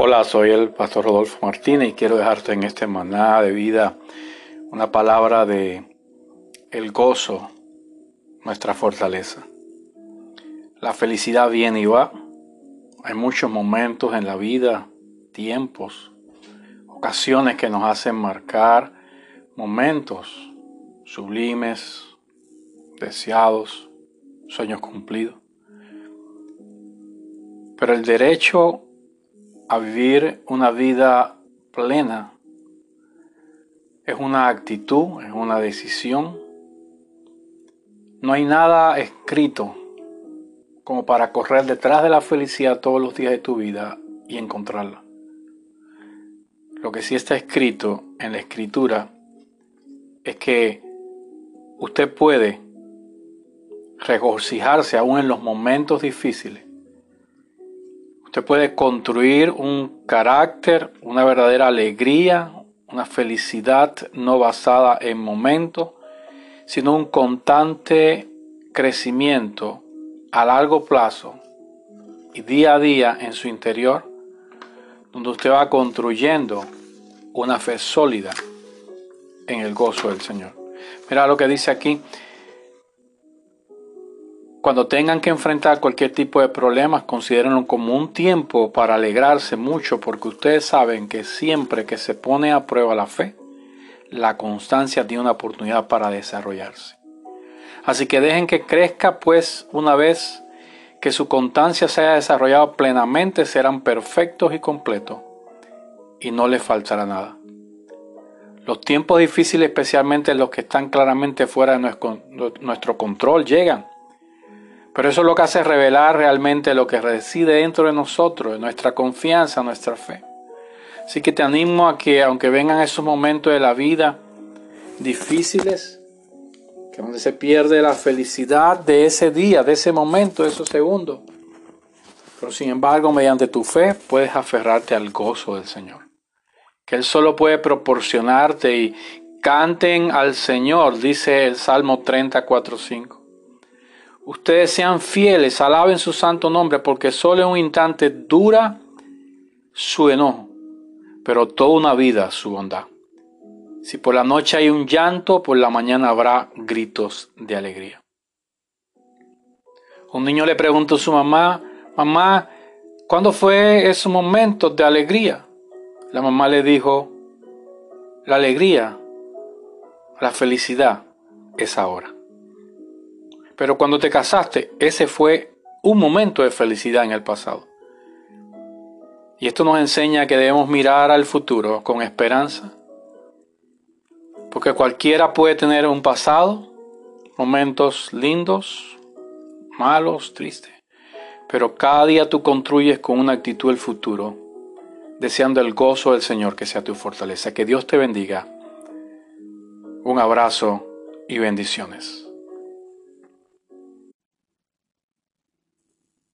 Hola, soy el pastor Rodolfo Martínez y quiero dejarte en este maná de vida una palabra de el gozo, nuestra fortaleza. La felicidad viene y va. Hay muchos momentos en la vida, tiempos, ocasiones que nos hacen marcar momentos sublimes, deseados, sueños cumplidos. Pero el derecho a vivir una vida plena es una actitud, es una decisión. No hay nada escrito como para correr detrás de la felicidad todos los días de tu vida y encontrarla. Lo que sí está escrito en la escritura es que usted puede regocijarse aún en los momentos difíciles Usted puede construir un carácter, una verdadera alegría, una felicidad no basada en momentos, sino un constante crecimiento a largo plazo y día a día en su interior, donde usted va construyendo una fe sólida en el gozo del Señor. Mira lo que dice aquí, cuando tengan que enfrentar cualquier tipo de problemas, considérenlo como un tiempo para alegrarse mucho, porque ustedes saben que siempre que se pone a prueba la fe, la constancia tiene una oportunidad para desarrollarse. Así que dejen que crezca, pues una vez que su constancia se haya desarrollado plenamente, serán perfectos y completos y no les faltará nada. Los tiempos difíciles, especialmente los que están claramente fuera de nuestro control, llegan pero eso es lo que hace revelar realmente lo que reside dentro de nosotros, nuestra confianza, nuestra fe. Así que te animo a que aunque vengan esos momentos de la vida difíciles, que donde se pierde la felicidad de ese día, de ese momento, de esos segundos, pero sin embargo mediante tu fe puedes aferrarte al gozo del Señor, que Él solo puede proporcionarte y canten al Señor, dice el Salmo 34.5 ustedes sean fieles, alaben su santo nombre, porque solo en un instante dura su enojo, pero toda una vida su bondad. Si por la noche hay un llanto, por la mañana habrá gritos de alegría. Un niño le preguntó a su mamá, mamá, ¿cuándo fue ese momento de alegría? La mamá le dijo, la alegría, la felicidad es ahora. Pero cuando te casaste, ese fue un momento de felicidad en el pasado. Y esto nos enseña que debemos mirar al futuro con esperanza. Porque cualquiera puede tener un pasado, momentos lindos, malos, tristes. Pero cada día tú construyes con una actitud el futuro, deseando el gozo del Señor que sea tu fortaleza. Que Dios te bendiga. Un abrazo y bendiciones.